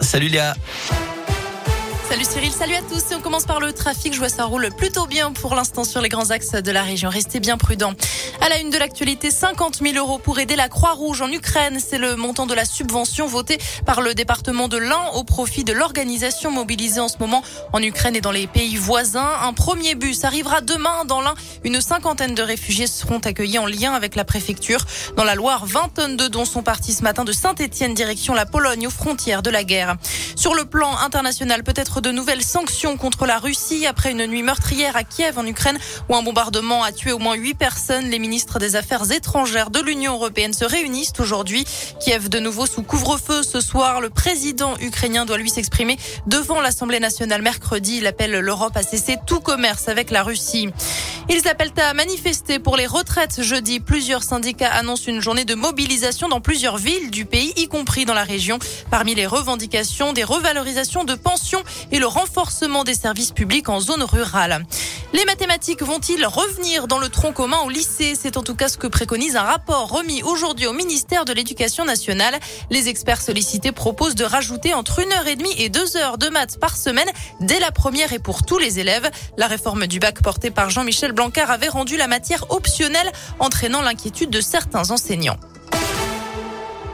Salut Léa. Salut Cyril, salut à tous. Et on commence par le trafic. Je vois ça roule plutôt bien pour l'instant sur les grands axes de la région. Restez bien prudents. À la une de l'actualité, 50 000 euros pour aider la Croix-Rouge en Ukraine. C'est le montant de la subvention votée par le département de l'Ain au profit de l'organisation mobilisée en ce moment en Ukraine et dans les pays voisins. Un premier bus arrivera demain dans l'Ain. Une cinquantaine de réfugiés seront accueillis en lien avec la préfecture. Dans la Loire, 20 tonnes de dons sont partis ce matin de Saint-Etienne direction la Pologne aux frontières de la guerre. Sur le plan international, peut-être de nouvelles sanctions contre la Russie après une nuit meurtrière à Kiev en Ukraine où un bombardement a tué au moins huit personnes. Les ministres des Affaires étrangères de l'Union européenne se réunissent aujourd'hui. Kiev de nouveau sous couvre-feu ce soir. Le président ukrainien doit lui s'exprimer devant l'Assemblée nationale mercredi. Il appelle l'Europe à cesser tout commerce avec la Russie. Ils appellent à manifester pour les retraites jeudi. Plusieurs syndicats annoncent une journée de mobilisation dans plusieurs villes du pays, y compris dans la région. Parmi les revendications, des revalorisations de pensions et le renforcement des services publics en zone rurale. Les mathématiques vont-ils revenir dans le tronc commun au lycée? C'est en tout cas ce que préconise un rapport remis aujourd'hui au ministère de l'Éducation nationale. Les experts sollicités proposent de rajouter entre une heure et demie et deux heures de maths par semaine dès la première et pour tous les élèves. La réforme du bac portée par Jean-Michel Blanquer avait rendu la matière optionnelle, entraînant l'inquiétude de certains enseignants.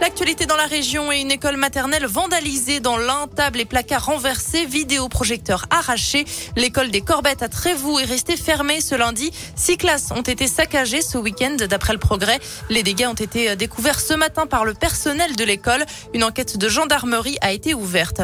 L'actualité dans la région et une école maternelle vandalisée dans l'un, table et placards renversés, vidéoprojecteurs arrachés. L'école des Corbettes à Trévoux est restée fermée ce lundi. Six classes ont été saccagées ce week-end d'après le progrès. Les dégâts ont été découverts ce matin par le personnel de l'école. Une enquête de gendarmerie a été ouverte.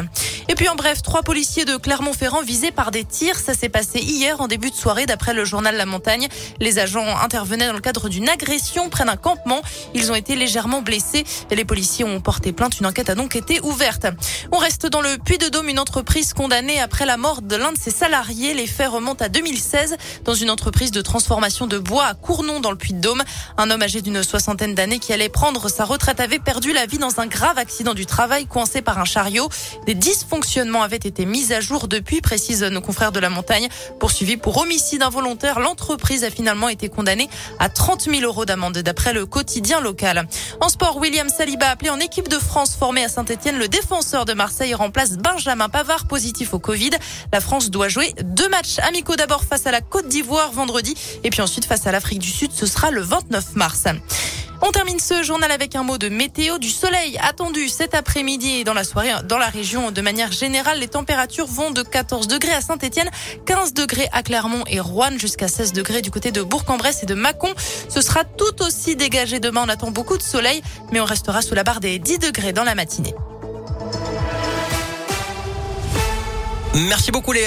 Et puis en bref, trois policiers de Clermont-Ferrand visés par des tirs. Ça s'est passé hier en début de soirée d'après le journal La Montagne. Les agents intervenaient dans le cadre d'une agression près d'un campement. Ils ont été légèrement blessés. Les policiers ont porté plainte. Une enquête a donc été ouverte. On reste dans le Puy-de-Dôme, une entreprise condamnée après la mort de l'un de ses salariés. Les faits remontent à 2016 dans une entreprise de transformation de bois à Cournon dans le Puy-de-Dôme. Un homme âgé d'une soixantaine d'années qui allait prendre sa retraite avait perdu la vie dans un grave accident du travail coincé par un chariot. Des dysfonctionnements avaient été mis à jour depuis, précisent nos confrères de la montagne. Poursuivi pour homicide involontaire, l'entreprise a finalement été condamnée à 30 000 euros d'amende d'après le quotidien local. En sport, William Saliba appelé en équipe de France formée à Saint-Etienne. Le défenseur de Marseille remplace Benjamin Pavard positif au Covid. La France doit jouer deux matchs amicaux d'abord face à la Côte d'Ivoire vendredi et puis ensuite face à l'Afrique du Sud. Ce sera le 29 mars. On termine ce journal avec un mot de météo du soleil attendu cet après-midi et dans la soirée dans la région de manière générale. Les températures vont de 14 degrés à Saint-Etienne, 15 degrés à Clermont et Rouen, jusqu'à 16 degrés du côté de Bourg-en-Bresse et de Mâcon. Ce sera tout aussi dégagé demain. On attend beaucoup de soleil, mais on restera sous la barre des 10 degrés dans la matinée. Merci beaucoup Léa.